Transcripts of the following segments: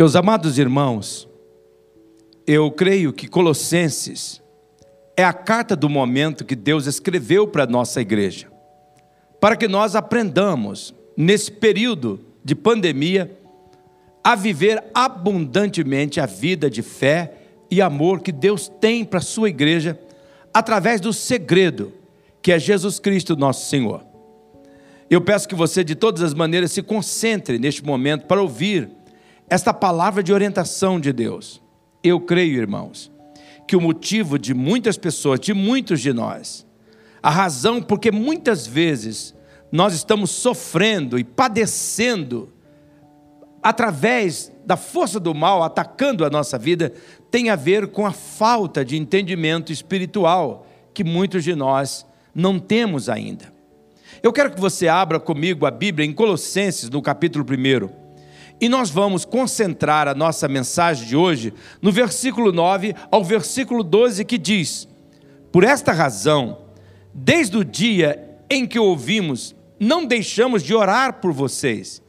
Meus amados irmãos, eu creio que Colossenses é a carta do momento que Deus escreveu para a nossa igreja, para que nós aprendamos, nesse período de pandemia, a viver abundantemente a vida de fé e amor que Deus tem para a sua igreja, através do segredo que é Jesus Cristo, nosso Senhor. Eu peço que você, de todas as maneiras, se concentre neste momento para ouvir esta palavra de orientação de Deus. Eu creio, irmãos, que o motivo de muitas pessoas, de muitos de nós, a razão porque muitas vezes nós estamos sofrendo e padecendo através da força do mal atacando a nossa vida, tem a ver com a falta de entendimento espiritual que muitos de nós não temos ainda. Eu quero que você abra comigo a Bíblia em Colossenses, no capítulo 1. E nós vamos concentrar a nossa mensagem de hoje no versículo 9 ao versículo 12, que diz: Por esta razão, desde o dia em que ouvimos, não deixamos de orar por vocês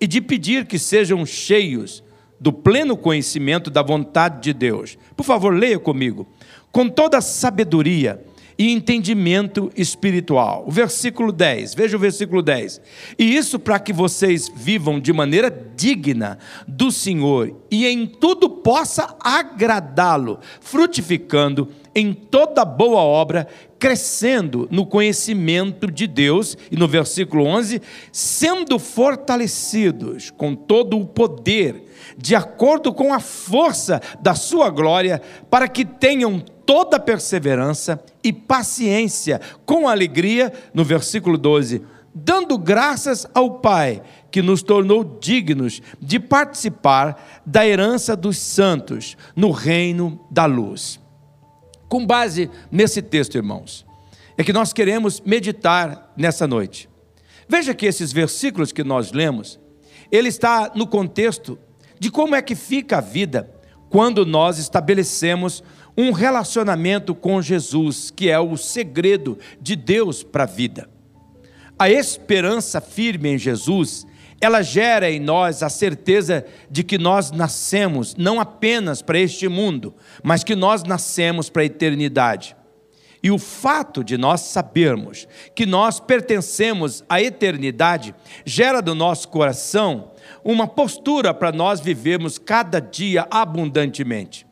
e de pedir que sejam cheios do pleno conhecimento da vontade de Deus. Por favor, leia comigo. Com toda sabedoria e entendimento espiritual. O versículo 10, veja o versículo 10. E isso para que vocês vivam de maneira digna do Senhor e em tudo possa agradá-lo, frutificando em toda boa obra, crescendo no conhecimento de Deus, e no versículo 11, sendo fortalecidos com todo o poder, de acordo com a força da sua glória, para que tenham toda perseverança e paciência, com alegria, no versículo 12, dando graças ao Pai, que nos tornou dignos de participar da herança dos santos no reino da luz. Com base nesse texto, irmãos, é que nós queremos meditar nessa noite. Veja que esses versículos que nós lemos, ele está no contexto de como é que fica a vida quando nós estabelecemos um relacionamento com Jesus, que é o segredo de Deus para a vida. A esperança firme em Jesus, ela gera em nós a certeza de que nós nascemos não apenas para este mundo, mas que nós nascemos para a eternidade. E o fato de nós sabermos que nós pertencemos à eternidade gera do nosso coração uma postura para nós vivermos cada dia abundantemente.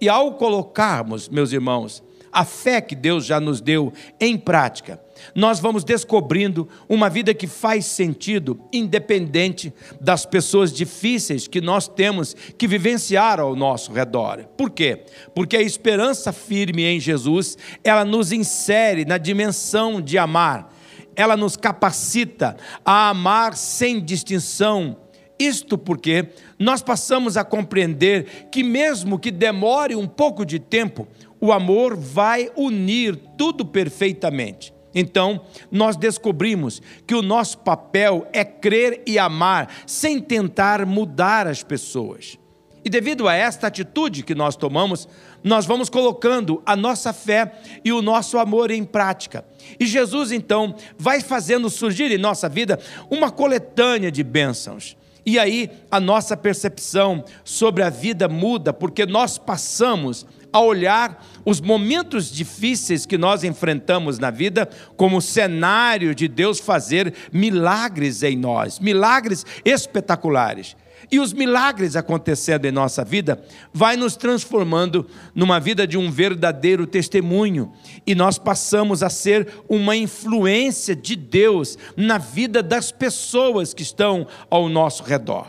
E ao colocarmos, meus irmãos, a fé que Deus já nos deu em prática, nós vamos descobrindo uma vida que faz sentido, independente das pessoas difíceis que nós temos que vivenciar ao nosso redor. Por quê? Porque a esperança firme em Jesus, ela nos insere na dimensão de amar, ela nos capacita a amar sem distinção isto porque nós passamos a compreender que, mesmo que demore um pouco de tempo, o amor vai unir tudo perfeitamente. Então, nós descobrimos que o nosso papel é crer e amar, sem tentar mudar as pessoas. E devido a esta atitude que nós tomamos, nós vamos colocando a nossa fé e o nosso amor em prática. E Jesus, então, vai fazendo surgir em nossa vida uma coletânea de bênçãos. E aí a nossa percepção sobre a vida muda, porque nós passamos a olhar os momentos difíceis que nós enfrentamos na vida como cenário de Deus fazer milagres em nós, milagres espetaculares. E os milagres acontecendo em nossa vida vai nos transformando numa vida de um verdadeiro testemunho, e nós passamos a ser uma influência de Deus na vida das pessoas que estão ao nosso redor.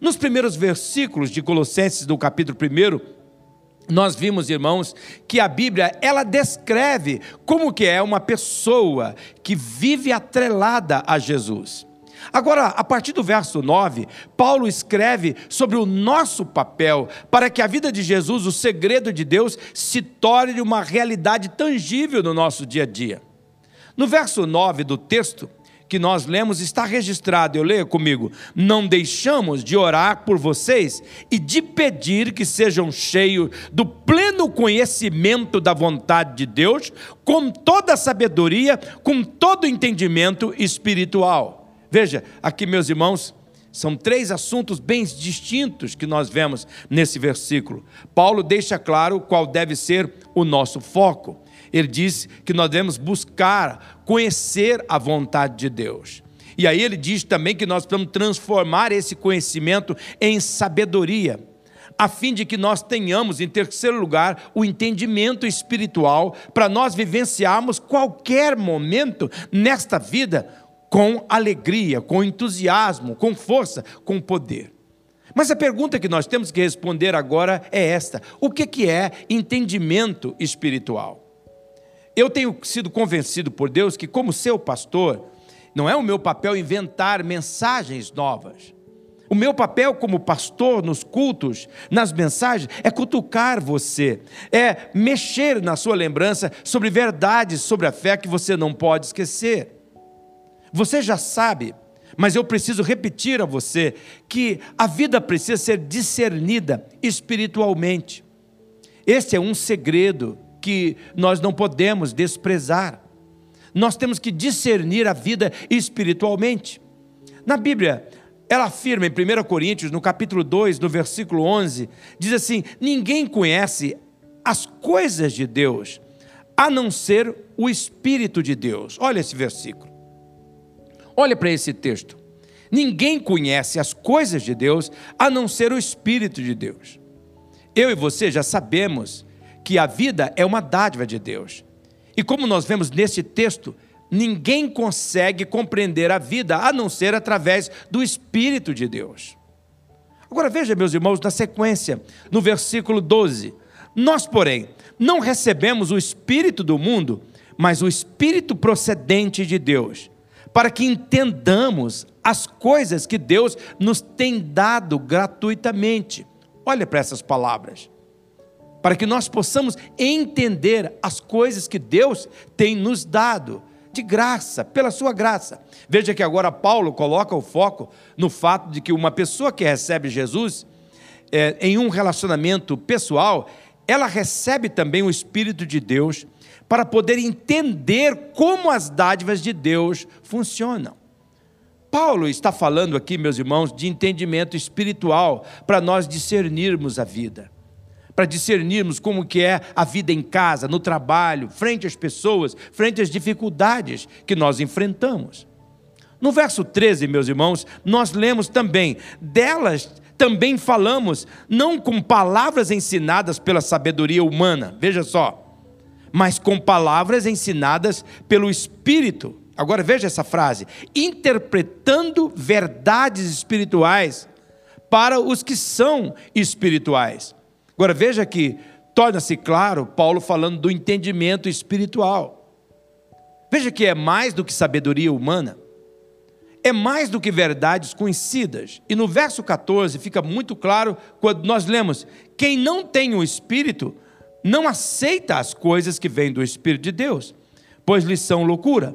Nos primeiros versículos de Colossenses do capítulo 1, nós vimos, irmãos, que a Bíblia ela descreve como que é uma pessoa que vive atrelada a Jesus. Agora, a partir do verso 9, Paulo escreve sobre o nosso papel para que a vida de Jesus, o segredo de Deus, se torne uma realidade tangível no nosso dia a dia. No verso 9 do texto que nós lemos está registrado, eu leio comigo: Não deixamos de orar por vocês e de pedir que sejam cheios do pleno conhecimento da vontade de Deus, com toda sabedoria, com todo entendimento espiritual Veja, aqui, meus irmãos, São três assuntos bem distintos que nós vemos nesse versículo. Paulo deixa claro qual deve ser o nosso foco. Ele diz que nós devemos buscar conhecer a vontade de Deus. E aí ele diz também que nós precisamos transformar esse conhecimento em sabedoria, a fim de que nós tenhamos, em terceiro lugar, o entendimento espiritual para nós vivenciarmos qualquer momento nesta vida com alegria, com entusiasmo, com força, com poder. Mas a pergunta que nós temos que responder agora é esta: o que é entendimento espiritual? Eu tenho sido convencido por Deus que, como seu pastor, não é o meu papel inventar mensagens novas. O meu papel como pastor nos cultos, nas mensagens, é cutucar você, é mexer na sua lembrança sobre verdades sobre a fé que você não pode esquecer. Você já sabe, mas eu preciso repetir a você que a vida precisa ser discernida espiritualmente. Este é um segredo que nós não podemos desprezar. Nós temos que discernir a vida espiritualmente. Na Bíblia, ela afirma em 1 Coríntios, no capítulo 2, no versículo 11, diz assim: Ninguém conhece as coisas de Deus, a não ser o Espírito de Deus. Olha esse versículo. Olha para esse texto. Ninguém conhece as coisas de Deus, a não ser o Espírito de Deus. Eu e você já sabemos que a vida é uma dádiva de Deus. E como nós vemos neste texto, ninguém consegue compreender a vida a não ser através do Espírito de Deus. Agora veja, meus irmãos, na sequência, no versículo 12: Nós, porém, não recebemos o Espírito do mundo, mas o Espírito procedente de Deus, para que entendamos as coisas que Deus nos tem dado gratuitamente. Olha para essas palavras para que nós possamos entender as coisas que Deus tem nos dado de graça, pela sua graça. Veja que agora Paulo coloca o foco no fato de que uma pessoa que recebe Jesus é, em um relacionamento pessoal, ela recebe também o Espírito de Deus para poder entender como as dádivas de Deus funcionam. Paulo está falando aqui, meus irmãos, de entendimento espiritual para nós discernirmos a vida para discernirmos como que é a vida em casa, no trabalho, frente às pessoas, frente às dificuldades que nós enfrentamos. No verso 13, meus irmãos, nós lemos também, delas também falamos, não com palavras ensinadas pela sabedoria humana, veja só, mas com palavras ensinadas pelo Espírito. Agora veja essa frase: interpretando verdades espirituais para os que são espirituais. Agora veja que torna-se claro Paulo falando do entendimento espiritual. Veja que é mais do que sabedoria humana, é mais do que verdades conhecidas. E no verso 14 fica muito claro quando nós lemos: quem não tem o Espírito não aceita as coisas que vêm do Espírito de Deus, pois lhes são loucura,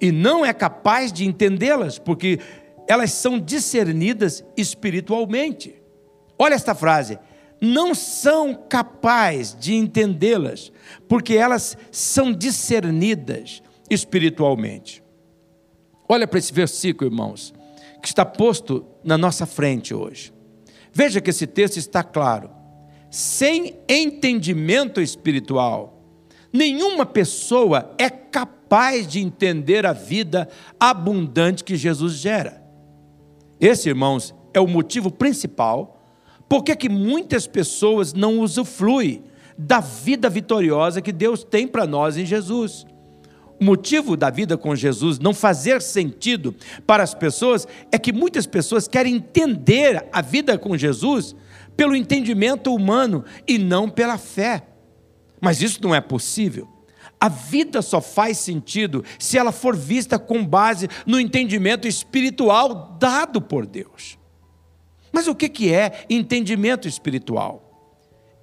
e não é capaz de entendê-las, porque elas são discernidas espiritualmente. Olha esta frase: não são capazes de entendê-las, porque elas são discernidas espiritualmente. Olha para esse versículo, irmãos, que está posto na nossa frente hoje. Veja que esse texto está claro. Sem entendimento espiritual, nenhuma pessoa é capaz de entender a vida abundante que Jesus gera. Esse, irmãos, é o motivo principal por que, que muitas pessoas não usufruem da vida vitoriosa que Deus tem para nós em Jesus? O motivo da vida com Jesus não fazer sentido para as pessoas é que muitas pessoas querem entender a vida com Jesus pelo entendimento humano e não pela fé. Mas isso não é possível. A vida só faz sentido se ela for vista com base no entendimento espiritual dado por Deus. Mas o que é entendimento espiritual?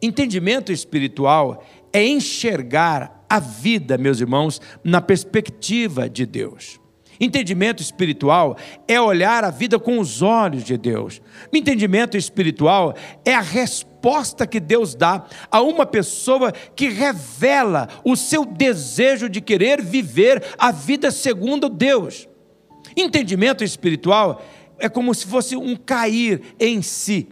Entendimento espiritual é enxergar a vida, meus irmãos, na perspectiva de Deus. Entendimento espiritual é olhar a vida com os olhos de Deus. Entendimento espiritual é a resposta que Deus dá a uma pessoa que revela o seu desejo de querer viver a vida segundo Deus. Entendimento espiritual é como se fosse um cair em si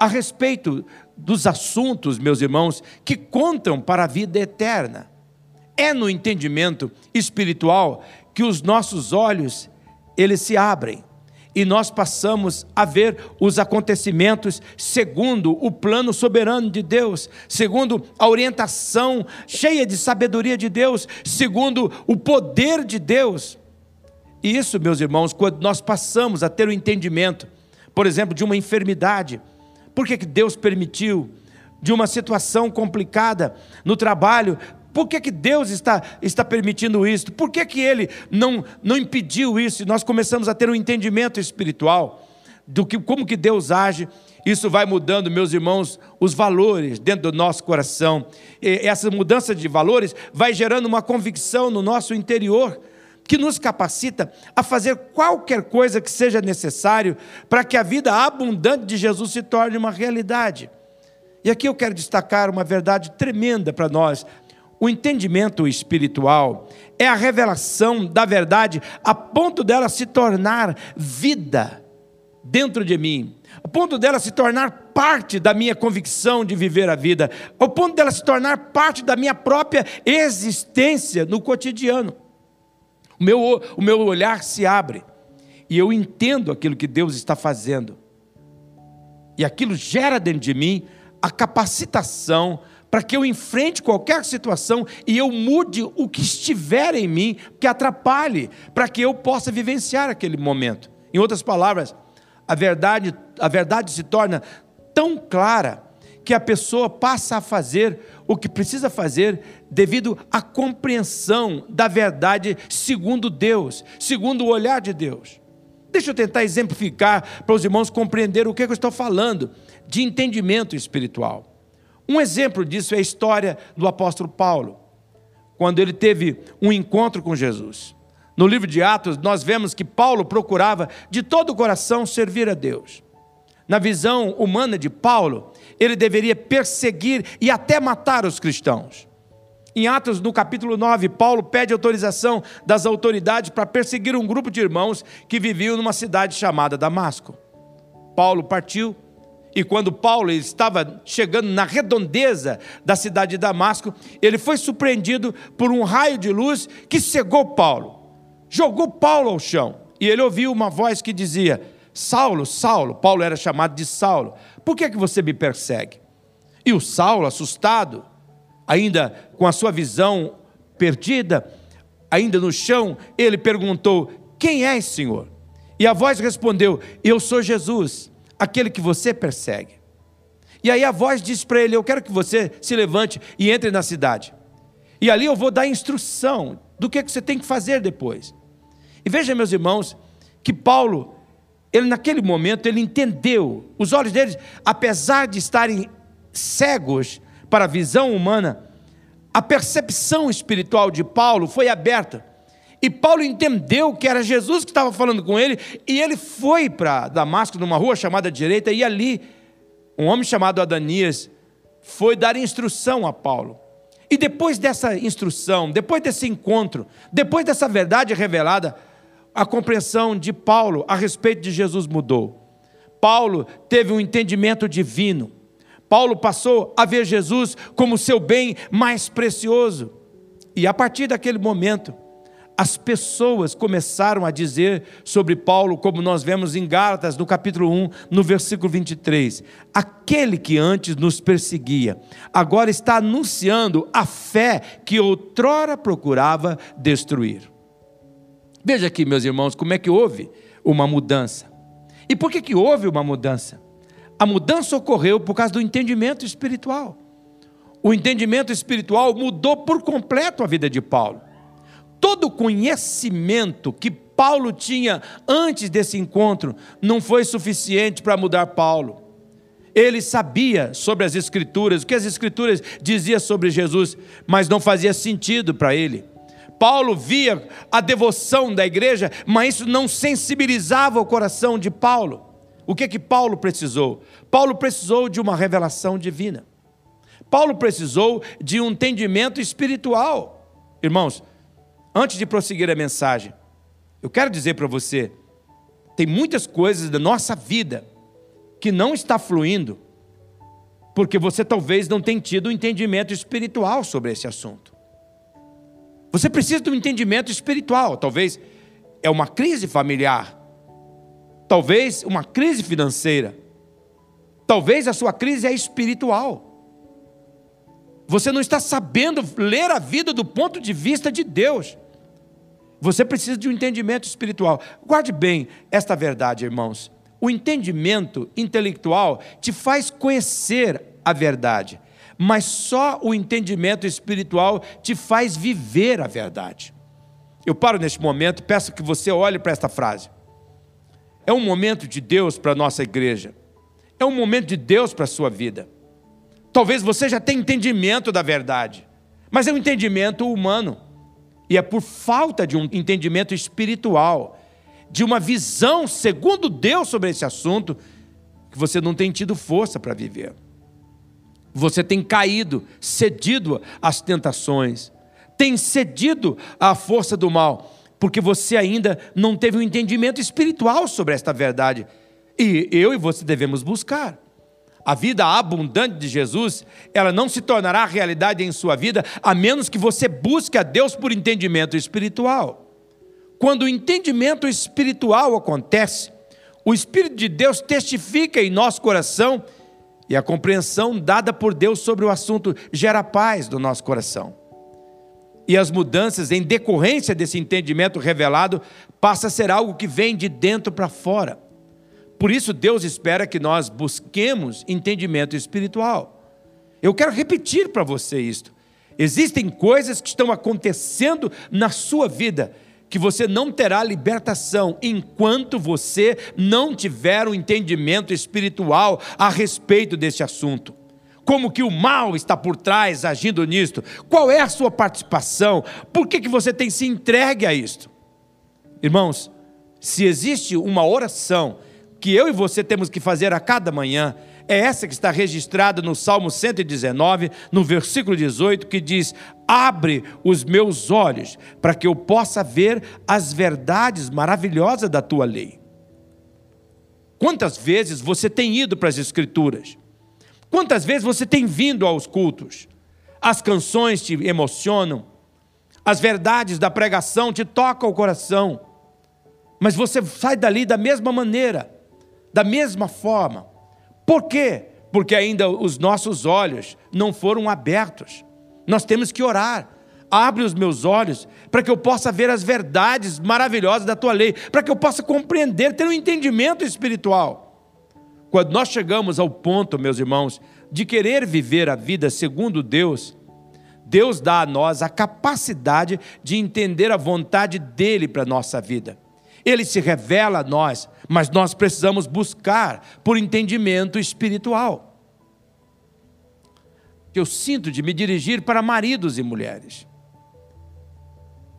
a respeito dos assuntos, meus irmãos, que contam para a vida eterna. É no entendimento espiritual que os nossos olhos eles se abrem e nós passamos a ver os acontecimentos segundo o plano soberano de Deus, segundo a orientação cheia de sabedoria de Deus, segundo o poder de Deus. E isso, meus irmãos, quando nós passamos a ter o entendimento, por exemplo, de uma enfermidade, por que Deus permitiu? De uma situação complicada no trabalho, por que, que Deus está, está permitindo isso? Por que, que Ele não, não impediu isso? E nós começamos a ter um entendimento espiritual do que como que Deus age. Isso vai mudando, meus irmãos, os valores dentro do nosso coração. E essa mudança de valores vai gerando uma convicção no nosso interior que nos capacita a fazer qualquer coisa que seja necessário para que a vida abundante de Jesus se torne uma realidade. E aqui eu quero destacar uma verdade tremenda para nós o entendimento espiritual é a revelação da verdade a ponto dela se tornar vida dentro de mim, a ponto dela se tornar parte da minha convicção de viver a vida, ao ponto dela se tornar parte da minha própria existência no cotidiano. O meu, o meu olhar se abre e eu entendo aquilo que Deus está fazendo, e aquilo gera dentro de mim a capacitação para que eu enfrente qualquer situação e eu mude o que estiver em mim que atrapalhe, para que eu possa vivenciar aquele momento. Em outras palavras, a verdade, a verdade se torna tão clara que a pessoa passa a fazer o que precisa fazer devido à compreensão da verdade segundo Deus, segundo o olhar de Deus. Deixa eu tentar exemplificar para os irmãos compreender o que eu estou falando de entendimento espiritual. Um exemplo disso é a história do apóstolo Paulo, quando ele teve um encontro com Jesus. No livro de Atos, nós vemos que Paulo procurava de todo o coração servir a Deus. Na visão humana de Paulo, ele deveria perseguir e até matar os cristãos. Em Atos, no capítulo 9, Paulo pede autorização das autoridades para perseguir um grupo de irmãos que viviam numa cidade chamada Damasco. Paulo partiu e quando Paulo estava chegando na redondeza da cidade de Damasco, ele foi surpreendido por um raio de luz que cegou Paulo, jogou Paulo ao chão. E ele ouviu uma voz que dizia: Saulo, Saulo, Paulo era chamado de Saulo, por que, é que você me persegue? E o Saulo, assustado, ainda com a sua visão perdida, ainda no chão, ele perguntou: Quem és, Senhor? E a voz respondeu: Eu sou Jesus aquele que você persegue. E aí a voz diz para ele: Eu quero que você se levante e entre na cidade. E ali eu vou dar instrução do que, que você tem que fazer depois. E veja, meus irmãos, que Paulo, ele naquele momento, ele entendeu, os olhos dele, apesar de estarem cegos para a visão humana, a percepção espiritual de Paulo foi aberta. E Paulo entendeu que era Jesus que estava falando com ele, e ele foi para Damasco, numa rua chamada Direita, e ali, um homem chamado Adanias foi dar instrução a Paulo. E depois dessa instrução, depois desse encontro, depois dessa verdade revelada, a compreensão de Paulo a respeito de Jesus mudou. Paulo teve um entendimento divino. Paulo passou a ver Jesus como seu bem mais precioso. E a partir daquele momento, as pessoas começaram a dizer sobre Paulo, como nós vemos em Gálatas, no capítulo 1, no versículo 23. Aquele que antes nos perseguia, agora está anunciando a fé que outrora procurava destruir. Veja aqui, meus irmãos, como é que houve uma mudança. E por que, que houve uma mudança? A mudança ocorreu por causa do entendimento espiritual. O entendimento espiritual mudou por completo a vida de Paulo todo o conhecimento que Paulo tinha antes desse encontro não foi suficiente para mudar Paulo. Ele sabia sobre as Escrituras, o que as Escrituras diziam sobre Jesus, mas não fazia sentido para ele. Paulo via a devoção da igreja, mas isso não sensibilizava o coração de Paulo. O que que Paulo precisou? Paulo precisou de uma revelação divina. Paulo precisou de um entendimento espiritual. Irmãos, Antes de prosseguir a mensagem, eu quero dizer para você: tem muitas coisas da nossa vida que não está fluindo, porque você talvez não tenha tido um entendimento espiritual sobre esse assunto. Você precisa de um entendimento espiritual, talvez é uma crise familiar, talvez uma crise financeira, talvez a sua crise é espiritual. Você não está sabendo ler a vida do ponto de vista de Deus. Você precisa de um entendimento espiritual. Guarde bem esta verdade, irmãos. O entendimento intelectual te faz conhecer a verdade, mas só o entendimento espiritual te faz viver a verdade. Eu paro neste momento e peço que você olhe para esta frase. É um momento de Deus para a nossa igreja. É um momento de Deus para a sua vida. Talvez você já tenha entendimento da verdade, mas é um entendimento humano. E é por falta de um entendimento espiritual, de uma visão segundo Deus sobre esse assunto, que você não tem tido força para viver. Você tem caído, cedido às tentações, tem cedido à força do mal, porque você ainda não teve um entendimento espiritual sobre esta verdade. E eu e você devemos buscar. A vida abundante de Jesus, ela não se tornará realidade em sua vida a menos que você busque a Deus por entendimento espiritual. Quando o entendimento espiritual acontece, o Espírito de Deus testifica em nosso coração e a compreensão dada por Deus sobre o assunto gera paz no nosso coração. E as mudanças em decorrência desse entendimento revelado passa a ser algo que vem de dentro para fora. Por isso, Deus espera que nós busquemos entendimento espiritual. Eu quero repetir para você isto. Existem coisas que estão acontecendo na sua vida que você não terá libertação enquanto você não tiver um entendimento espiritual a respeito desse assunto. Como que o mal está por trás agindo nisto? Qual é a sua participação? Por que, que você tem se entregue a isto? Irmãos, se existe uma oração que eu e você temos que fazer a cada manhã é essa que está registrada no Salmo 119, no versículo 18, que diz: Abre os meus olhos para que eu possa ver as verdades maravilhosas da tua lei. Quantas vezes você tem ido para as Escrituras? Quantas vezes você tem vindo aos cultos? As canções te emocionam, as verdades da pregação te tocam o coração, mas você sai dali da mesma maneira da mesma forma. Por quê? Porque ainda os nossos olhos não foram abertos. Nós temos que orar. Abre os meus olhos para que eu possa ver as verdades maravilhosas da tua lei, para que eu possa compreender, ter um entendimento espiritual. Quando nós chegamos ao ponto, meus irmãos, de querer viver a vida segundo Deus, Deus dá a nós a capacidade de entender a vontade dele para a nossa vida. Ele se revela a nós, mas nós precisamos buscar por entendimento espiritual. Eu sinto de me dirigir para maridos e mulheres.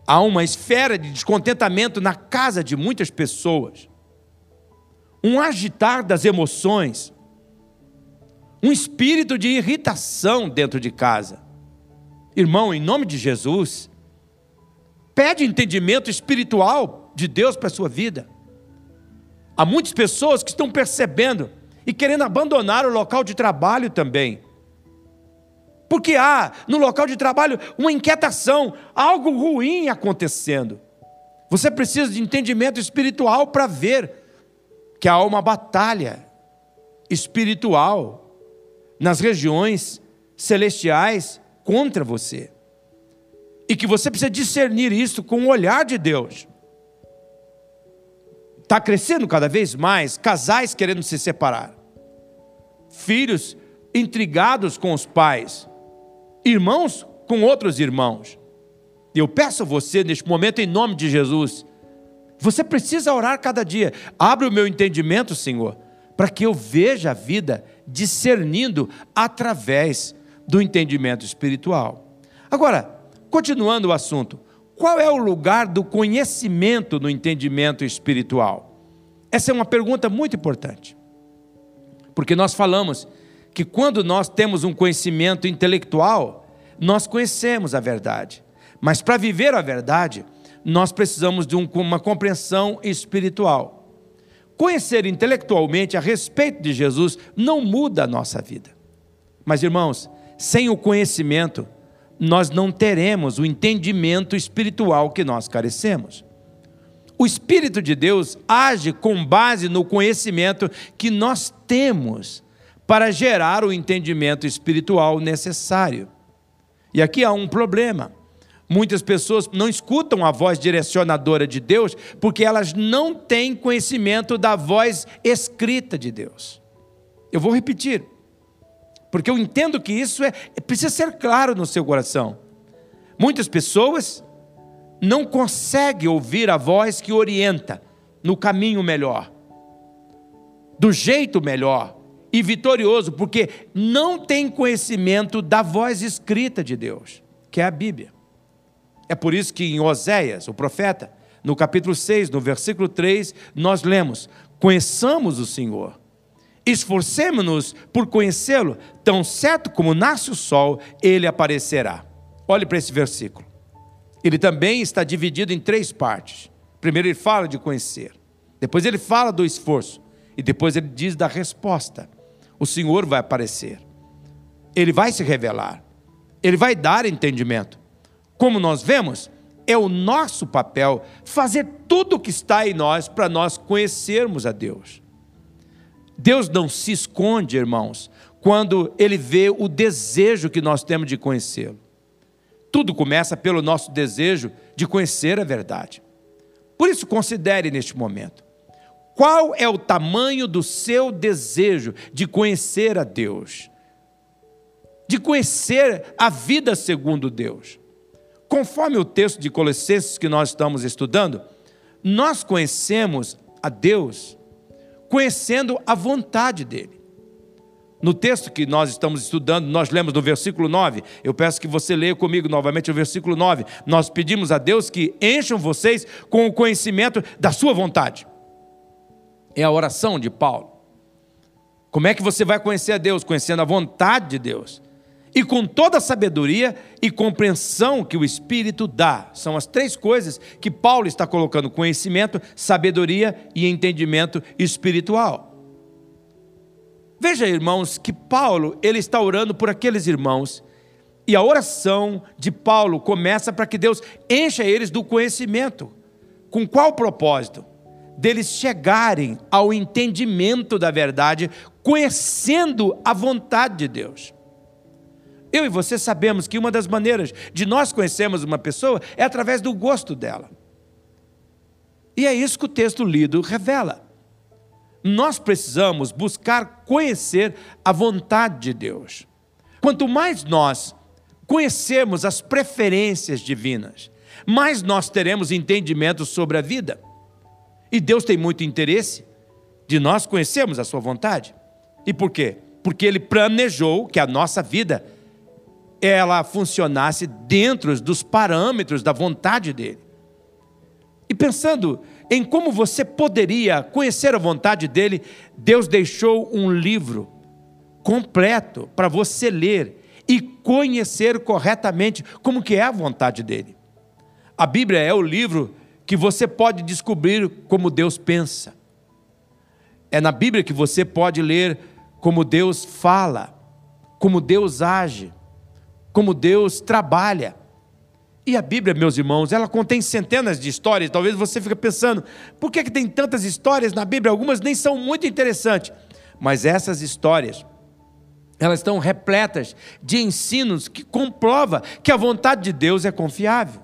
Há uma esfera de descontentamento na casa de muitas pessoas, um agitar das emoções, um espírito de irritação dentro de casa. Irmão, em nome de Jesus, pede entendimento espiritual de Deus para a sua vida. Há muitas pessoas que estão percebendo e querendo abandonar o local de trabalho também. Porque há no local de trabalho uma inquietação, algo ruim acontecendo. Você precisa de entendimento espiritual para ver que há uma batalha espiritual nas regiões celestiais contra você. E que você precisa discernir isso com o olhar de Deus. Está crescendo cada vez mais casais querendo se separar, filhos intrigados com os pais, irmãos com outros irmãos. Eu peço a você, neste momento, em nome de Jesus, você precisa orar cada dia. Abre o meu entendimento, Senhor, para que eu veja a vida discernindo através do entendimento espiritual. Agora, continuando o assunto, qual é o lugar do conhecimento no entendimento espiritual? Essa é uma pergunta muito importante. Porque nós falamos que quando nós temos um conhecimento intelectual, nós conhecemos a verdade. Mas para viver a verdade, nós precisamos de uma compreensão espiritual. Conhecer intelectualmente a respeito de Jesus não muda a nossa vida. Mas, irmãos, sem o conhecimento, nós não teremos o entendimento espiritual que nós carecemos. O Espírito de Deus age com base no conhecimento que nós temos para gerar o entendimento espiritual necessário. E aqui há um problema. Muitas pessoas não escutam a voz direcionadora de Deus porque elas não têm conhecimento da voz escrita de Deus. Eu vou repetir, porque eu entendo que isso é, precisa ser claro no seu coração. Muitas pessoas não conseguem ouvir a voz que orienta no caminho melhor, do jeito melhor e vitorioso, porque não tem conhecimento da voz escrita de Deus, que é a Bíblia. É por isso que em Oséias, o profeta, no capítulo 6, no versículo 3, nós lemos: Conheçamos o Senhor, esforcemos-nos por conhecê-lo, tão certo como nasce o sol, ele aparecerá. Olhe para esse versículo. Ele também está dividido em três partes. Primeiro, ele fala de conhecer, depois, ele fala do esforço, e depois, ele diz da resposta. O Senhor vai aparecer, ele vai se revelar, ele vai dar entendimento. Como nós vemos, é o nosso papel fazer tudo o que está em nós para nós conhecermos a Deus. Deus não se esconde, irmãos, quando Ele vê o desejo que nós temos de conhecê-lo. Tudo começa pelo nosso desejo de conhecer a verdade. Por isso, considere neste momento: qual é o tamanho do seu desejo de conhecer a Deus? De conhecer a vida segundo Deus? Conforme o texto de Colossenses que nós estamos estudando, nós conhecemos a Deus conhecendo a vontade dele. No texto que nós estamos estudando, nós lemos no versículo 9. Eu peço que você leia comigo novamente o versículo 9. Nós pedimos a Deus que encham vocês com o conhecimento da sua vontade. É a oração de Paulo. Como é que você vai conhecer a Deus? Conhecendo a vontade de Deus e com toda a sabedoria e compreensão que o Espírito dá. São as três coisas que Paulo está colocando: conhecimento, sabedoria e entendimento espiritual. Veja, irmãos, que Paulo ele está orando por aqueles irmãos e a oração de Paulo começa para que Deus encha eles do conhecimento. Com qual propósito? Deles chegarem ao entendimento da verdade, conhecendo a vontade de Deus. Eu e você sabemos que uma das maneiras de nós conhecermos uma pessoa é através do gosto dela. E é isso que o texto lido revela. Nós precisamos buscar conhecer a vontade de Deus. Quanto mais nós conhecermos as preferências divinas, mais nós teremos entendimento sobre a vida. E Deus tem muito interesse de nós conhecermos a sua vontade. E por quê? Porque ele planejou que a nossa vida ela funcionasse dentro dos parâmetros da vontade dele. E pensando em como você poderia conhecer a vontade dele, Deus deixou um livro completo para você ler e conhecer corretamente como que é a vontade dele. A Bíblia é o livro que você pode descobrir como Deus pensa. É na Bíblia que você pode ler como Deus fala, como Deus age como Deus trabalha. E a Bíblia, meus irmãos, ela contém centenas de histórias. Talvez você fique pensando, por que, que tem tantas histórias na Bíblia? Algumas nem são muito interessantes. Mas essas histórias, elas estão repletas de ensinos que comprova que a vontade de Deus é confiável.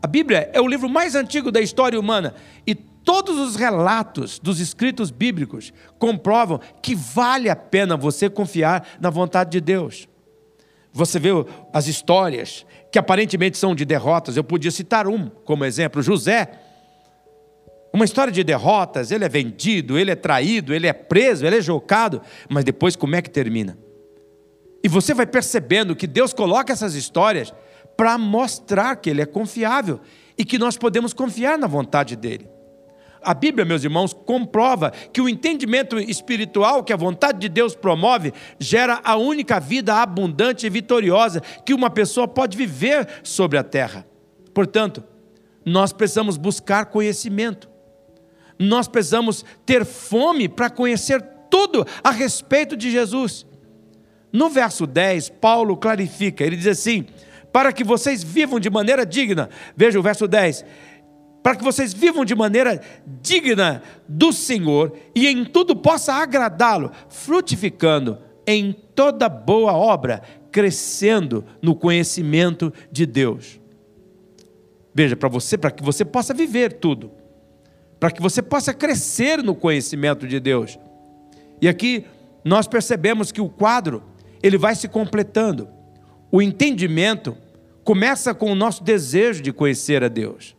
A Bíblia é o livro mais antigo da história humana e todos os relatos dos escritos bíblicos comprovam que vale a pena você confiar na vontade de Deus. Você vê as histórias que aparentemente são de derrotas. Eu podia citar um como exemplo: José. Uma história de derrotas, ele é vendido, ele é traído, ele é preso, ele é jocado, mas depois como é que termina? E você vai percebendo que Deus coloca essas histórias para mostrar que Ele é confiável e que nós podemos confiar na vontade dEle. A Bíblia, meus irmãos, comprova que o entendimento espiritual que a vontade de Deus promove gera a única vida abundante e vitoriosa que uma pessoa pode viver sobre a terra. Portanto, nós precisamos buscar conhecimento. nós precisamos ter fome para conhecer tudo a respeito de Jesus. No verso 10, Paulo clarifica, ele diz assim: para que vocês vivam de maneira digna. Veja o verso 10. Para que vocês vivam de maneira digna do Senhor e em tudo possa agradá-lo, frutificando em toda boa obra, crescendo no conhecimento de Deus. Veja, para você, para que você possa viver tudo, para que você possa crescer no conhecimento de Deus. E aqui nós percebemos que o quadro ele vai se completando. O entendimento começa com o nosso desejo de conhecer a Deus.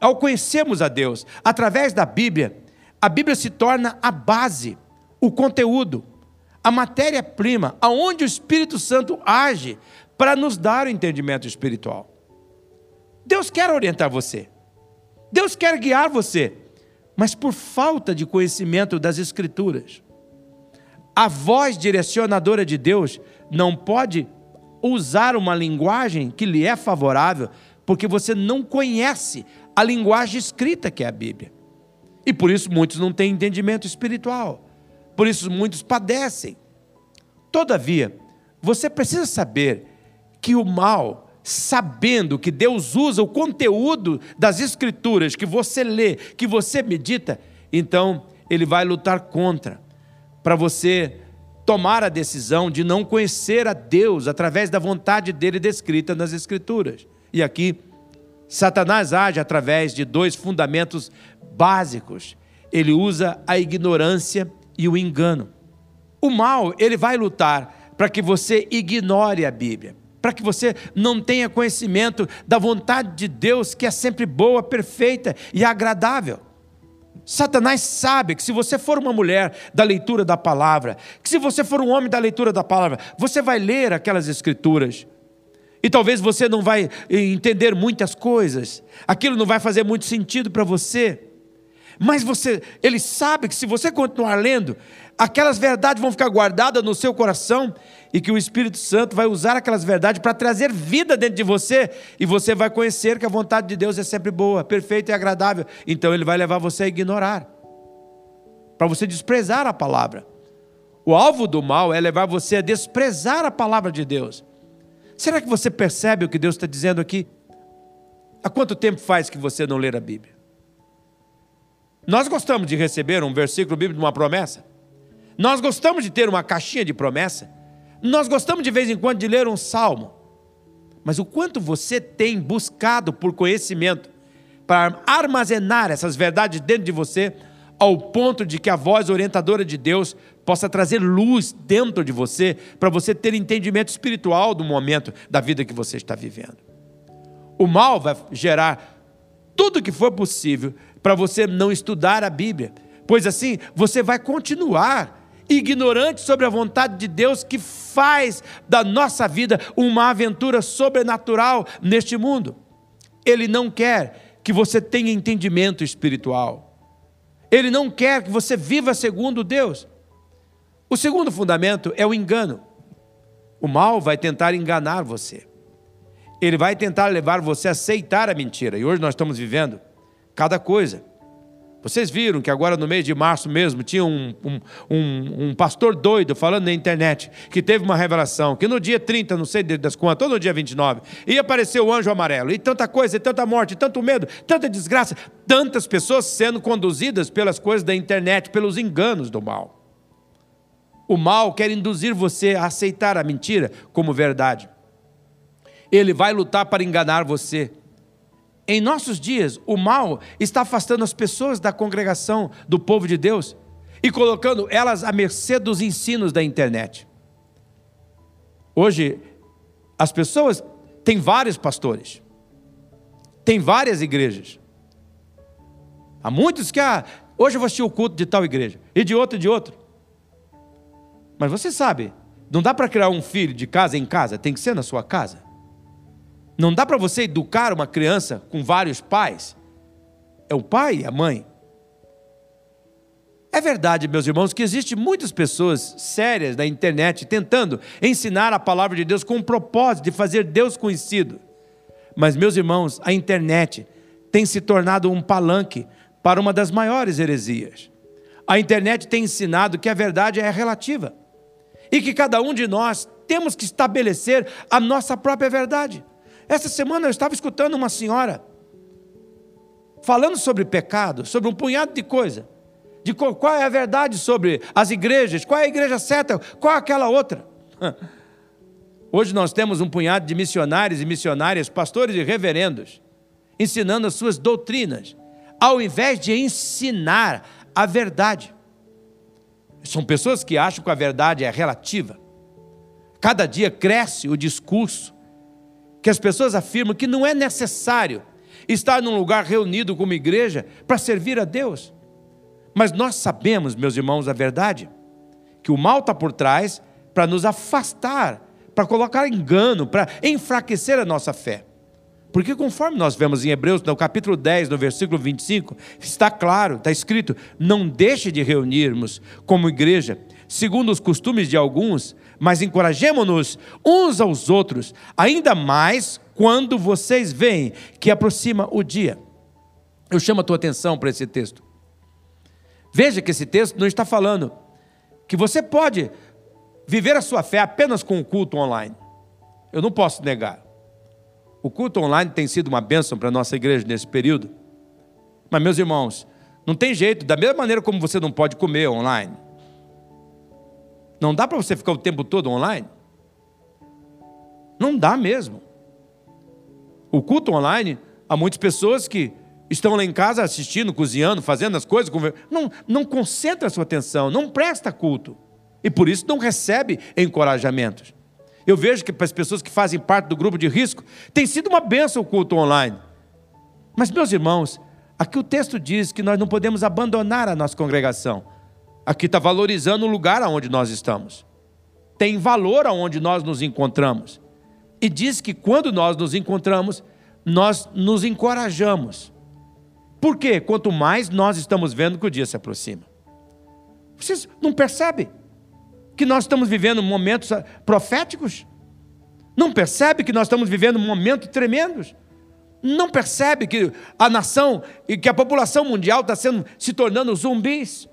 Ao conhecermos a Deus através da Bíblia, a Bíblia se torna a base, o conteúdo, a matéria-prima, aonde o Espírito Santo age para nos dar o entendimento espiritual. Deus quer orientar você. Deus quer guiar você, mas por falta de conhecimento das Escrituras, a voz direcionadora de Deus não pode usar uma linguagem que lhe é favorável, porque você não conhece a linguagem escrita que é a Bíblia. E por isso muitos não têm entendimento espiritual. Por isso muitos padecem. Todavia, você precisa saber que o mal, sabendo que Deus usa o conteúdo das escrituras que você lê, que você medita, então ele vai lutar contra para você tomar a decisão de não conhecer a Deus através da vontade dele descrita nas Escrituras. E aqui, Satanás age através de dois fundamentos básicos. Ele usa a ignorância e o engano. O mal, ele vai lutar para que você ignore a Bíblia, para que você não tenha conhecimento da vontade de Deus, que é sempre boa, perfeita e agradável. Satanás sabe que se você for uma mulher da leitura da palavra, que se você for um homem da leitura da palavra, você vai ler aquelas escrituras. E talvez você não vai entender muitas coisas, aquilo não vai fazer muito sentido para você. Mas você, ele sabe que se você continuar lendo, aquelas verdades vão ficar guardadas no seu coração e que o Espírito Santo vai usar aquelas verdades para trazer vida dentro de você e você vai conhecer que a vontade de Deus é sempre boa, perfeita e agradável. Então ele vai levar você a ignorar, para você desprezar a palavra. O alvo do mal é levar você a desprezar a palavra de Deus. Será que você percebe o que Deus está dizendo aqui? Há quanto tempo faz que você não lê a Bíblia? Nós gostamos de receber um versículo bíblico de uma promessa. Nós gostamos de ter uma caixinha de promessa. Nós gostamos de vez em quando de ler um salmo. Mas o quanto você tem buscado por conhecimento para armazenar essas verdades dentro de você, ao ponto de que a voz orientadora de Deus possa trazer luz dentro de você, para você ter entendimento espiritual do momento da vida que você está vivendo. O mal vai gerar tudo o que for possível para você não estudar a Bíblia, pois assim você vai continuar ignorante sobre a vontade de Deus que faz da nossa vida uma aventura sobrenatural neste mundo. Ele não quer que você tenha entendimento espiritual. Ele não quer que você viva segundo Deus. O segundo fundamento é o engano. O mal vai tentar enganar você. Ele vai tentar levar você a aceitar a mentira. E hoje nós estamos vivendo cada coisa. Vocês viram que agora no mês de março mesmo tinha um, um, um, um, pastor doido falando na internet que teve uma revelação, que no dia 30, não sei das quantas, ou no dia 29, ia aparecer o anjo amarelo, e tanta coisa, e tanta morte, e tanto medo, tanta desgraça, tantas pessoas sendo conduzidas pelas coisas da internet, pelos enganos do mal. O mal quer induzir você a aceitar a mentira como verdade. Ele vai lutar para enganar você em nossos dias, o mal está afastando as pessoas da congregação do povo de Deus e colocando elas à mercê dos ensinos da internet. Hoje, as pessoas têm vários pastores, tem várias igrejas. Há muitos que, ah, hoje eu vou assistir o culto de tal igreja, e de outro, e de outro. Mas você sabe, não dá para criar um filho de casa em casa, tem que ser na sua casa. Não dá para você educar uma criança com vários pais. É o pai e a mãe. É verdade, meus irmãos, que existem muitas pessoas sérias na internet tentando ensinar a palavra de Deus com o propósito de fazer Deus conhecido. Mas, meus irmãos, a internet tem se tornado um palanque para uma das maiores heresias. A internet tem ensinado que a verdade é relativa e que cada um de nós temos que estabelecer a nossa própria verdade. Essa semana eu estava escutando uma senhora falando sobre pecado, sobre um punhado de coisa, de qual é a verdade sobre as igrejas, qual é a igreja certa, qual é aquela outra. Hoje nós temos um punhado de missionários e missionárias, pastores e reverendos, ensinando as suas doutrinas, ao invés de ensinar a verdade. São pessoas que acham que a verdade é relativa. Cada dia cresce o discurso que as pessoas afirmam que não é necessário estar num lugar reunido como igreja para servir a Deus. Mas nós sabemos, meus irmãos, a verdade, que o mal está por trás para nos afastar, para colocar engano, para enfraquecer a nossa fé. Porque conforme nós vemos em Hebreus, no capítulo 10, no versículo 25, está claro, está escrito: não deixe de reunirmos como igreja, segundo os costumes de alguns, mas encorajemos-nos uns aos outros, ainda mais quando vocês veem que aproxima o dia. Eu chamo a tua atenção para esse texto. Veja que esse texto não está falando que você pode viver a sua fé apenas com o culto online. Eu não posso negar. O culto online tem sido uma bênção para a nossa igreja nesse período. Mas, meus irmãos, não tem jeito, da mesma maneira como você não pode comer online, não dá para você ficar o tempo todo online. Não dá mesmo. O culto online, há muitas pessoas que estão lá em casa assistindo, cozinhando, fazendo as coisas, não, não concentra a sua atenção, não presta culto. E por isso não recebe encorajamentos. Eu vejo que para as pessoas que fazem parte do grupo de risco, tem sido uma benção o culto online. Mas, meus irmãos, aqui o texto diz que nós não podemos abandonar a nossa congregação. Aqui está valorizando o lugar aonde nós estamos. Tem valor aonde nós nos encontramos. E diz que quando nós nos encontramos, nós nos encorajamos. Por quê? Quanto mais nós estamos vendo que o dia se aproxima. Vocês não percebem que nós estamos vivendo momentos proféticos? Não percebe que nós estamos vivendo momentos tremendos? Não percebe que a nação e que a população mundial está sendo, se tornando zumbis?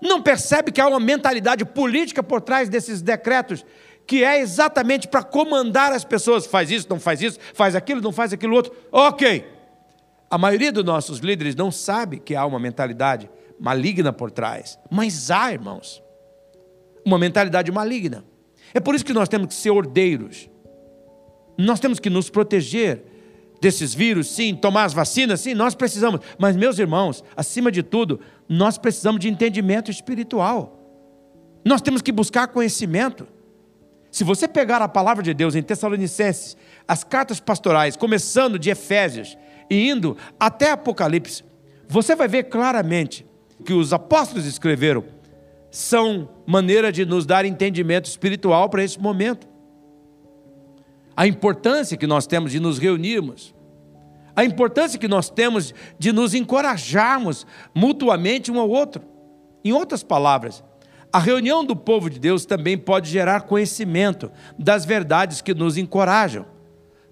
não percebe que há uma mentalidade política por trás desses decretos, que é exatamente para comandar as pessoas. Faz isso, não faz isso, faz aquilo, não faz aquilo outro. Ok. A maioria dos nossos líderes não sabe que há uma mentalidade maligna por trás. Mas há, irmãos, uma mentalidade maligna. É por isso que nós temos que ser ordeiros. Nós temos que nos proteger desses vírus, sim, tomar as vacinas, sim, nós precisamos. Mas, meus irmãos, acima de tudo, nós precisamos de entendimento espiritual. Nós temos que buscar conhecimento. Se você pegar a palavra de Deus em Tessalonicenses, as cartas pastorais, começando de Efésios e indo até Apocalipse, você vai ver claramente que os apóstolos escreveram são maneira de nos dar entendimento espiritual para esse momento. A importância que nós temos de nos reunirmos a importância que nós temos de nos encorajarmos mutuamente um ao outro. Em outras palavras, a reunião do povo de Deus também pode gerar conhecimento das verdades que nos encorajam.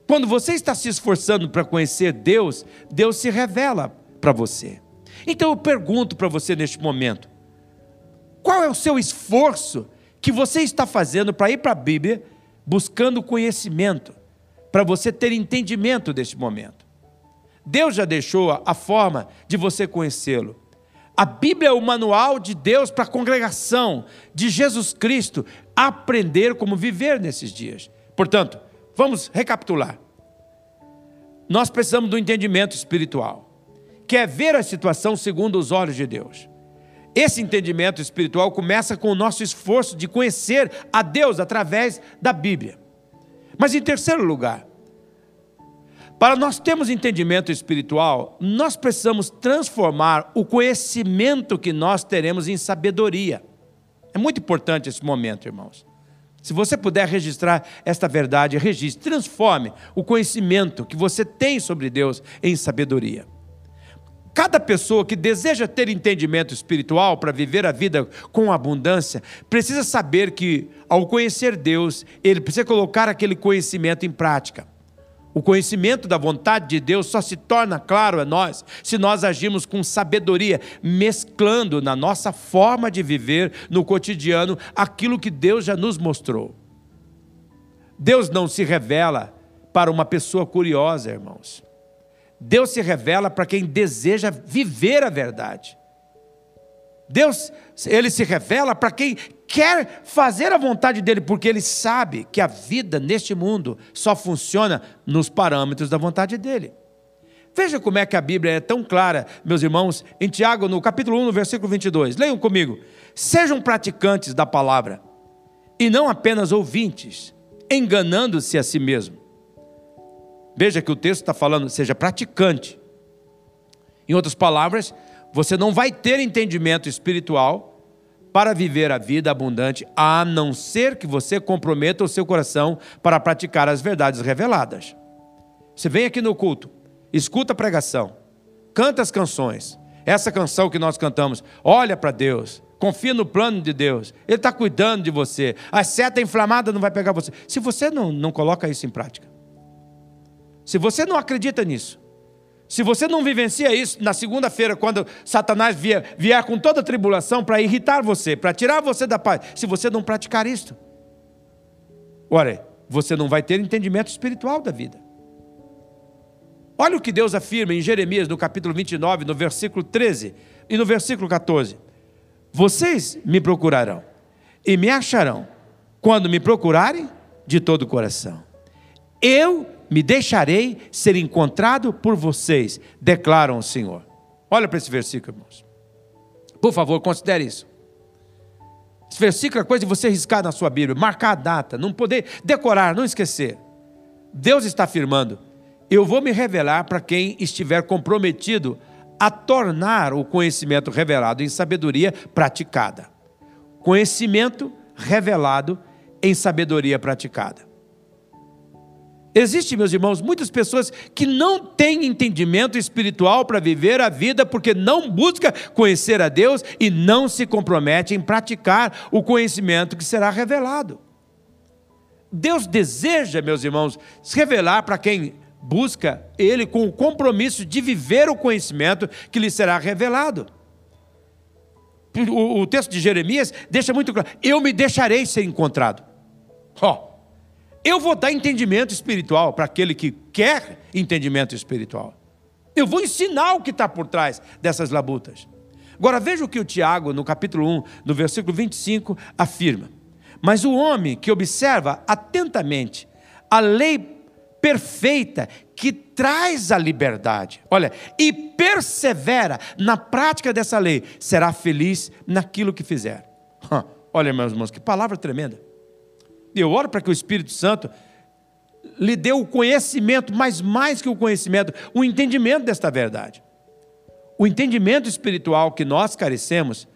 Quando você está se esforçando para conhecer Deus, Deus se revela para você. Então eu pergunto para você neste momento: qual é o seu esforço que você está fazendo para ir para a Bíblia buscando conhecimento, para você ter entendimento deste momento? Deus já deixou a forma de você conhecê-lo. A Bíblia é o manual de Deus para a congregação de Jesus Cristo aprender como viver nesses dias. Portanto, vamos recapitular. Nós precisamos do entendimento espiritual, que é ver a situação segundo os olhos de Deus. Esse entendimento espiritual começa com o nosso esforço de conhecer a Deus através da Bíblia. Mas em terceiro lugar, para nós termos entendimento espiritual, nós precisamos transformar o conhecimento que nós teremos em sabedoria. É muito importante esse momento, irmãos. Se você puder registrar esta verdade, registre, transforme o conhecimento que você tem sobre Deus em sabedoria. Cada pessoa que deseja ter entendimento espiritual para viver a vida com abundância, precisa saber que, ao conhecer Deus, ele precisa colocar aquele conhecimento em prática. O conhecimento da vontade de Deus só se torna claro a nós se nós agimos com sabedoria, mesclando na nossa forma de viver no cotidiano aquilo que Deus já nos mostrou. Deus não se revela para uma pessoa curiosa, irmãos. Deus se revela para quem deseja viver a verdade. Deus, ele se revela para quem quer fazer a vontade dele, porque ele sabe que a vida neste mundo só funciona nos parâmetros da vontade dele. Veja como é que a Bíblia é tão clara, meus irmãos, em Tiago, no capítulo 1, no versículo 22. Leiam comigo. Sejam praticantes da palavra e não apenas ouvintes, enganando-se a si mesmo. Veja que o texto está falando, seja praticante. Em outras palavras, você não vai ter entendimento espiritual para viver a vida abundante, a não ser que você comprometa o seu coração para praticar as verdades reveladas. Você vem aqui no culto, escuta a pregação, canta as canções. Essa canção que nós cantamos, olha para Deus, confia no plano de Deus, Ele está cuidando de você, a seta inflamada não vai pegar você. Se você não, não coloca isso em prática, se você não acredita nisso, se você não vivencia isso na segunda-feira, quando Satanás vier, vier com toda a tribulação para irritar você, para tirar você da paz, se você não praticar isto, olha, você não vai ter entendimento espiritual da vida. Olha o que Deus afirma em Jeremias, no capítulo 29, no versículo 13 e no versículo 14: Vocês me procurarão e me acharão quando me procurarem de todo o coração. Eu me deixarei ser encontrado por vocês, declaram o Senhor. Olha para esse versículo, irmãos. Por favor, considere isso. Esse versículo é coisa de você riscar na sua Bíblia, marcar a data, não poder decorar, não esquecer. Deus está afirmando: eu vou me revelar para quem estiver comprometido a tornar o conhecimento revelado em sabedoria praticada. Conhecimento revelado em sabedoria praticada. Existem, meus irmãos, muitas pessoas que não têm entendimento espiritual para viver a vida porque não busca conhecer a Deus e não se compromete em praticar o conhecimento que será revelado. Deus deseja, meus irmãos, se revelar para quem busca Ele com o compromisso de viver o conhecimento que lhe será revelado. O, o texto de Jeremias deixa muito claro: eu me deixarei ser encontrado. Oh, eu vou dar entendimento espiritual para aquele que quer entendimento espiritual. Eu vou ensinar o que está por trás dessas labutas. Agora veja o que o Tiago, no capítulo 1, no versículo 25, afirma. Mas o homem que observa atentamente a lei perfeita que traz a liberdade, olha, e persevera na prática dessa lei, será feliz naquilo que fizer. Olha, meus irmãos, que palavra tremenda. Eu oro para que o Espírito Santo lhe dê o conhecimento, mas mais que o conhecimento, o entendimento desta verdade. O entendimento espiritual que nós carecemos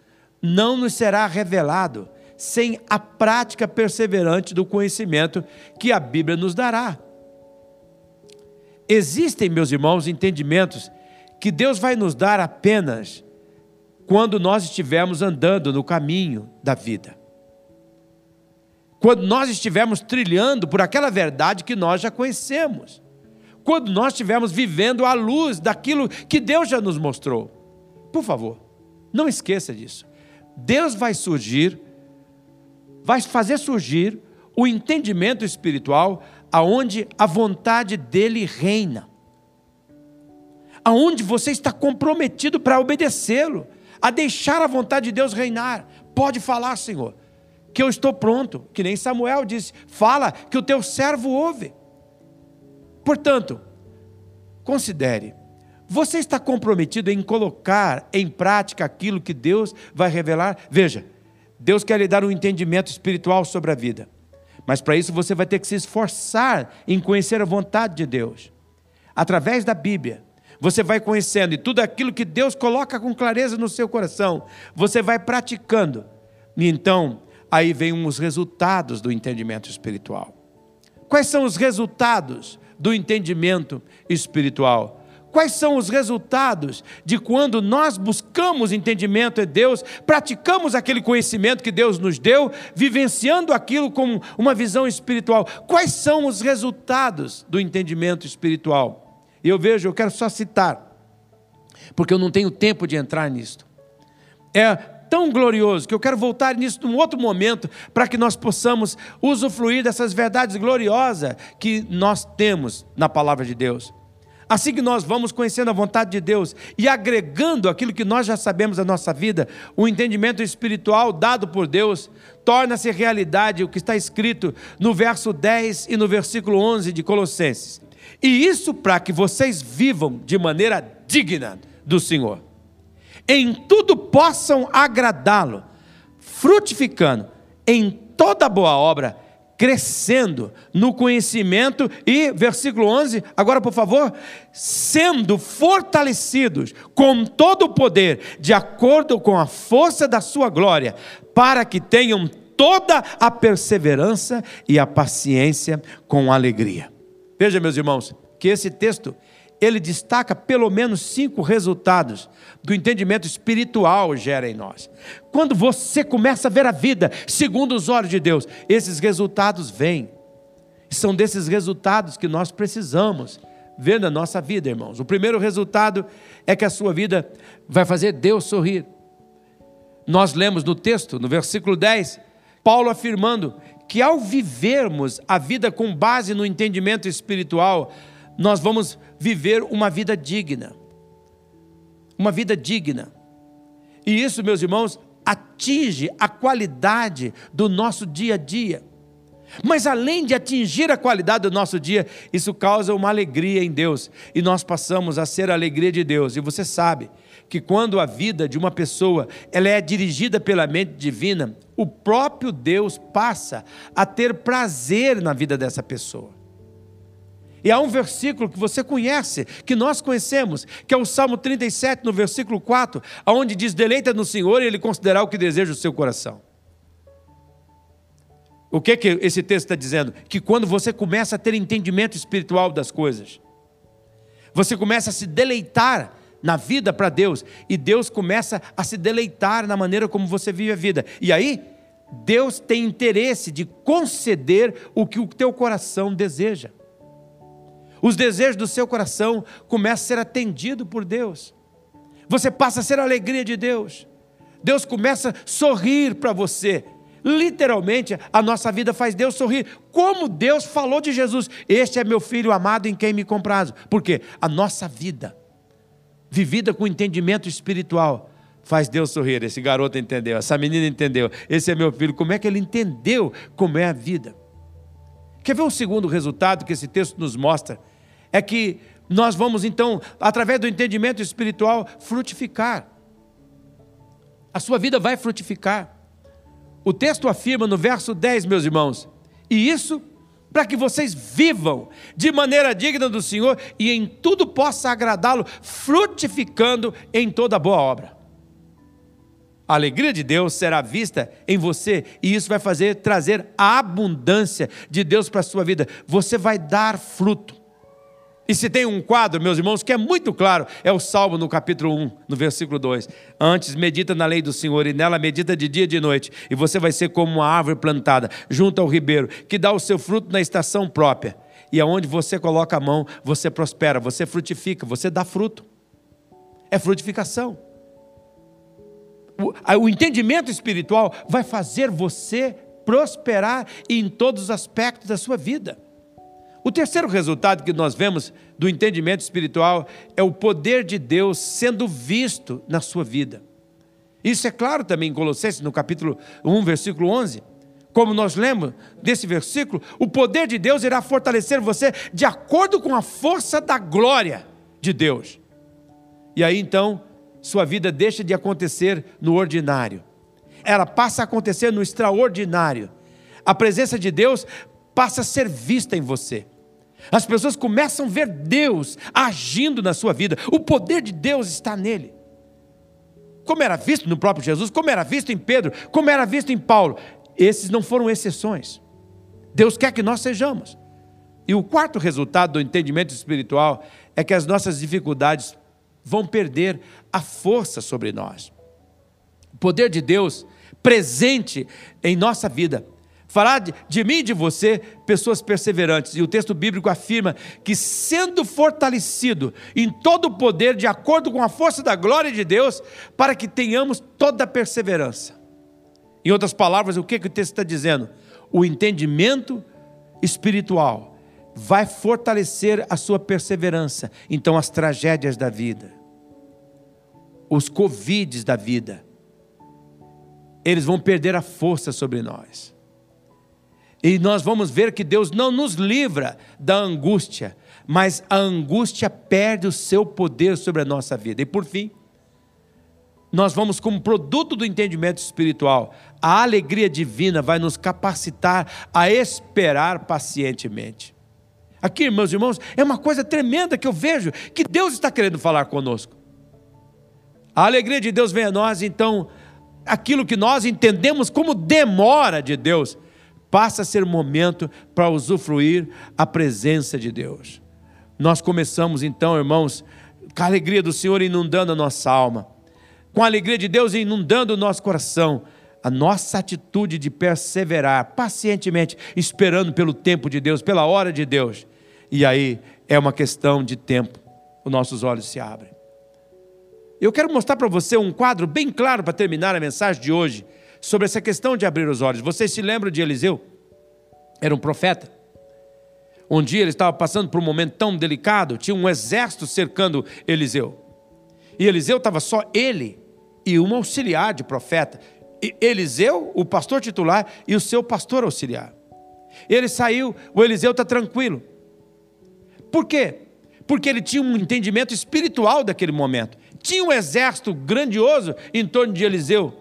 não nos será revelado sem a prática perseverante do conhecimento que a Bíblia nos dará. Existem, meus irmãos, entendimentos que Deus vai nos dar apenas quando nós estivermos andando no caminho da vida quando nós estivermos trilhando por aquela verdade que nós já conhecemos, quando nós estivermos vivendo à luz daquilo que Deus já nos mostrou. Por favor, não esqueça disso. Deus vai surgir, vai fazer surgir o entendimento espiritual aonde a vontade dele reina. Aonde você está comprometido para obedecê-lo, a deixar a vontade de Deus reinar. Pode falar, Senhor que eu estou pronto, que nem Samuel disse: fala que o teu servo ouve. Portanto, considere, você está comprometido em colocar em prática aquilo que Deus vai revelar? Veja, Deus quer lhe dar um entendimento espiritual sobre a vida, mas para isso você vai ter que se esforçar em conhecer a vontade de Deus. Através da Bíblia, você vai conhecendo e tudo aquilo que Deus coloca com clareza no seu coração, você vai praticando. E então, aí vem os resultados do entendimento espiritual. Quais são os resultados do entendimento espiritual? Quais são os resultados de quando nós buscamos entendimento em Deus, praticamos aquele conhecimento que Deus nos deu, vivenciando aquilo como uma visão espiritual? Quais são os resultados do entendimento espiritual? E eu vejo, eu quero só citar, porque eu não tenho tempo de entrar nisto. É tão glorioso que eu quero voltar nisso num outro momento para que nós possamos usufruir dessas verdades gloriosas que nós temos na palavra de Deus. Assim que nós vamos conhecendo a vontade de Deus e agregando aquilo que nós já sabemos da nossa vida, o entendimento espiritual dado por Deus, torna-se realidade o que está escrito no verso 10 e no versículo 11 de Colossenses. E isso para que vocês vivam de maneira digna do Senhor. Em tudo possam agradá-lo, frutificando em toda boa obra crescendo no conhecimento e, versículo 11, agora por favor, sendo fortalecidos com todo o poder, de acordo com a força da sua glória, para que tenham toda a perseverança e a paciência com alegria. Veja, meus irmãos, que esse texto ele destaca pelo menos cinco resultados do entendimento espiritual gera em nós. Quando você começa a ver a vida segundo os olhos de Deus, esses resultados vêm. São desses resultados que nós precisamos ver na nossa vida, irmãos. O primeiro resultado é que a sua vida vai fazer Deus sorrir. Nós lemos no texto, no versículo 10, Paulo afirmando que ao vivermos a vida com base no entendimento espiritual, nós vamos viver uma vida digna. Uma vida digna. E isso, meus irmãos, atinge a qualidade do nosso dia a dia. Mas além de atingir a qualidade do nosso dia, isso causa uma alegria em Deus. E nós passamos a ser a alegria de Deus. E você sabe que quando a vida de uma pessoa ela é dirigida pela mente divina, o próprio Deus passa a ter prazer na vida dessa pessoa. E há um versículo que você conhece, que nós conhecemos, que é o Salmo 37, no versículo 4, onde diz: Deleita no Senhor e Ele considerará o que deseja o seu coração. O que, que esse texto está dizendo? Que quando você começa a ter entendimento espiritual das coisas, você começa a se deleitar na vida para Deus, e Deus começa a se deleitar na maneira como você vive a vida. E aí, Deus tem interesse de conceder o que o teu coração deseja. Os desejos do seu coração começam a ser atendidos por Deus. Você passa a ser a alegria de Deus. Deus começa a sorrir para você. Literalmente, a nossa vida faz Deus sorrir. Como Deus falou de Jesus: Este é meu filho amado em quem me comprazo. Porque a nossa vida, vivida com entendimento espiritual, faz Deus sorrir. Esse garoto entendeu, essa menina entendeu. Esse é meu filho. Como é que ele entendeu como é a vida? Quer ver um segundo resultado que esse texto nos mostra? É que nós vamos então, através do entendimento espiritual, frutificar. A sua vida vai frutificar. O texto afirma no verso 10, meus irmãos, e isso para que vocês vivam de maneira digna do Senhor e em tudo possa agradá-lo, frutificando em toda boa obra. A alegria de Deus será vista em você e isso vai fazer trazer a abundância de Deus para a sua vida. Você vai dar fruto. E se tem um quadro, meus irmãos, que é muito claro, é o Salmo no capítulo 1, no versículo 2. Antes medita na lei do Senhor e nela medita de dia e de noite, e você vai ser como uma árvore plantada junto ao ribeiro, que dá o seu fruto na estação própria. E aonde você coloca a mão, você prospera, você frutifica, você dá fruto. É frutificação. O, o entendimento espiritual vai fazer você prosperar em todos os aspectos da sua vida. O terceiro resultado que nós vemos do entendimento espiritual é o poder de Deus sendo visto na sua vida. Isso é claro também em Colossenses, no capítulo 1, versículo 11. Como nós lemos desse versículo, o poder de Deus irá fortalecer você de acordo com a força da glória de Deus. E aí então, sua vida deixa de acontecer no ordinário, ela passa a acontecer no extraordinário. A presença de Deus passa a ser vista em você. As pessoas começam a ver Deus agindo na sua vida, o poder de Deus está nele. Como era visto no próprio Jesus, como era visto em Pedro, como era visto em Paulo. Esses não foram exceções. Deus quer que nós sejamos. E o quarto resultado do entendimento espiritual é que as nossas dificuldades vão perder a força sobre nós. O poder de Deus presente em nossa vida fará de, de mim e de você pessoas perseverantes. E o texto bíblico afirma que, sendo fortalecido em todo o poder, de acordo com a força da glória de Deus, para que tenhamos toda a perseverança. Em outras palavras, o que, que o texto está dizendo? O entendimento espiritual vai fortalecer a sua perseverança. Então, as tragédias da vida, os covides da vida, eles vão perder a força sobre nós. E nós vamos ver que Deus não nos livra da angústia, mas a angústia perde o seu poder sobre a nossa vida. E por fim, nós vamos, como produto do entendimento espiritual, a alegria divina vai nos capacitar a esperar pacientemente. Aqui, meus irmãos, é uma coisa tremenda que eu vejo que Deus está querendo falar conosco. A alegria de Deus vem a nós, então aquilo que nós entendemos como demora de Deus, passa a ser momento para usufruir a presença de Deus. Nós começamos então, irmãos, com a alegria do Senhor inundando a nossa alma, com a alegria de Deus inundando o nosso coração, a nossa atitude de perseverar pacientemente, esperando pelo tempo de Deus, pela hora de Deus. E aí é uma questão de tempo, os nossos olhos se abrem. Eu quero mostrar para você um quadro bem claro para terminar a mensagem de hoje sobre essa questão de abrir os olhos. Vocês se lembram de Eliseu? Era um profeta. Um dia ele estava passando por um momento tão delicado, tinha um exército cercando Eliseu. E Eliseu estava só ele e um auxiliar de profeta. E Eliseu, o pastor titular, e o seu pastor auxiliar. Ele saiu, o Eliseu está tranquilo. Por quê? Porque ele tinha um entendimento espiritual daquele momento tinha um exército grandioso em torno de Eliseu.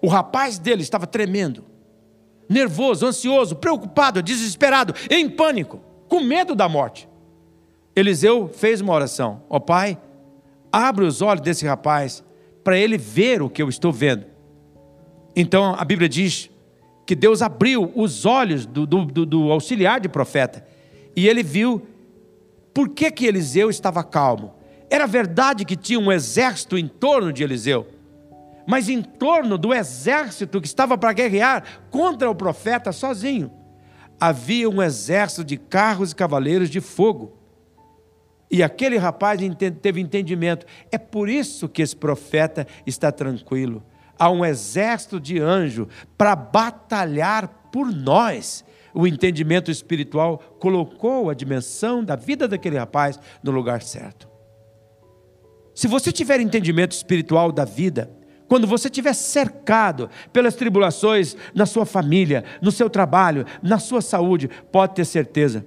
O rapaz dele estava tremendo, nervoso, ansioso, preocupado, desesperado, em pânico, com medo da morte. Eliseu fez uma oração: Ó oh, Pai, abre os olhos desse rapaz para ele ver o que eu estou vendo. Então a Bíblia diz que Deus abriu os olhos do, do, do, do auxiliar de profeta e ele viu por que, que Eliseu estava calmo. Era verdade que tinha um exército em torno de Eliseu, mas em torno do exército que estava para guerrear contra o profeta sozinho, havia um exército de carros e cavaleiros de fogo. E aquele rapaz teve entendimento. É por isso que esse profeta está tranquilo. Há um exército de anjo para batalhar por nós. O entendimento espiritual colocou a dimensão da vida daquele rapaz no lugar certo. Se você tiver entendimento espiritual da vida, quando você estiver cercado pelas tribulações na sua família, no seu trabalho, na sua saúde, pode ter certeza,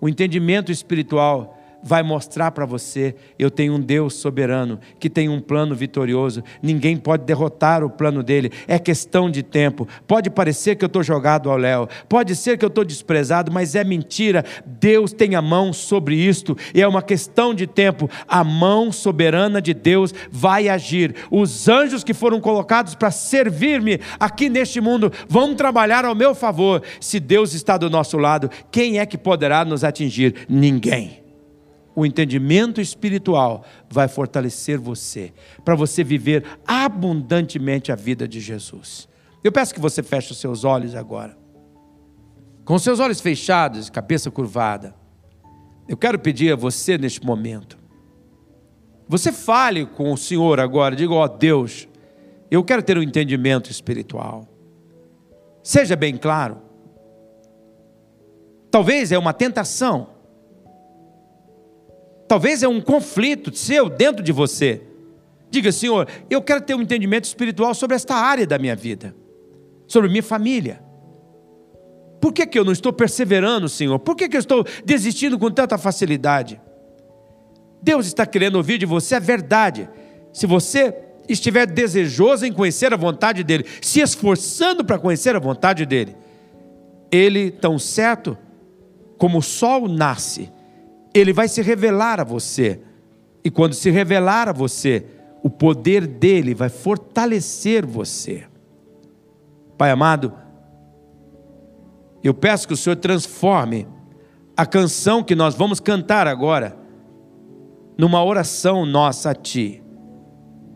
o entendimento espiritual vai mostrar para você: eu tenho um Deus soberano que tem um plano vitorioso. Ninguém pode derrotar o plano dele. É questão de tempo. Pode parecer que eu estou jogado ao léu, pode ser que eu estou desprezado, mas é mentira. Deus tem a mão sobre isto e é uma questão de tempo. A mão soberana de Deus vai agir. Os anjos que foram colocados para servir-me aqui neste mundo vão trabalhar ao meu favor. Se Deus está do nosso lado, quem é que poderá nos atingir? Ninguém o entendimento espiritual vai fortalecer você, para você viver abundantemente a vida de Jesus. Eu peço que você feche os seus olhos agora. Com seus olhos fechados, cabeça curvada, eu quero pedir a você neste momento. Você fale com o Senhor agora, diga: Ó oh, Deus, eu quero ter um entendimento espiritual. Seja bem claro. Talvez é uma tentação Talvez é um conflito seu dentro de você. Diga, Senhor, eu quero ter um entendimento espiritual sobre esta área da minha vida, sobre minha família. Por que, que eu não estou perseverando, Senhor? Por que, que eu estou desistindo com tanta facilidade? Deus está querendo ouvir de você a verdade. Se você estiver desejoso em conhecer a vontade dEle, se esforçando para conhecer a vontade dEle, Ele, tão certo como o sol nasce ele vai se revelar a você. E quando se revelar a você, o poder dele vai fortalecer você. Pai amado, eu peço que o Senhor transforme a canção que nós vamos cantar agora numa oração nossa a Ti,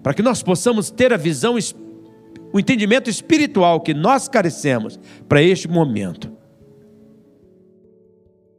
para que nós possamos ter a visão, o entendimento espiritual que nós carecemos para este momento.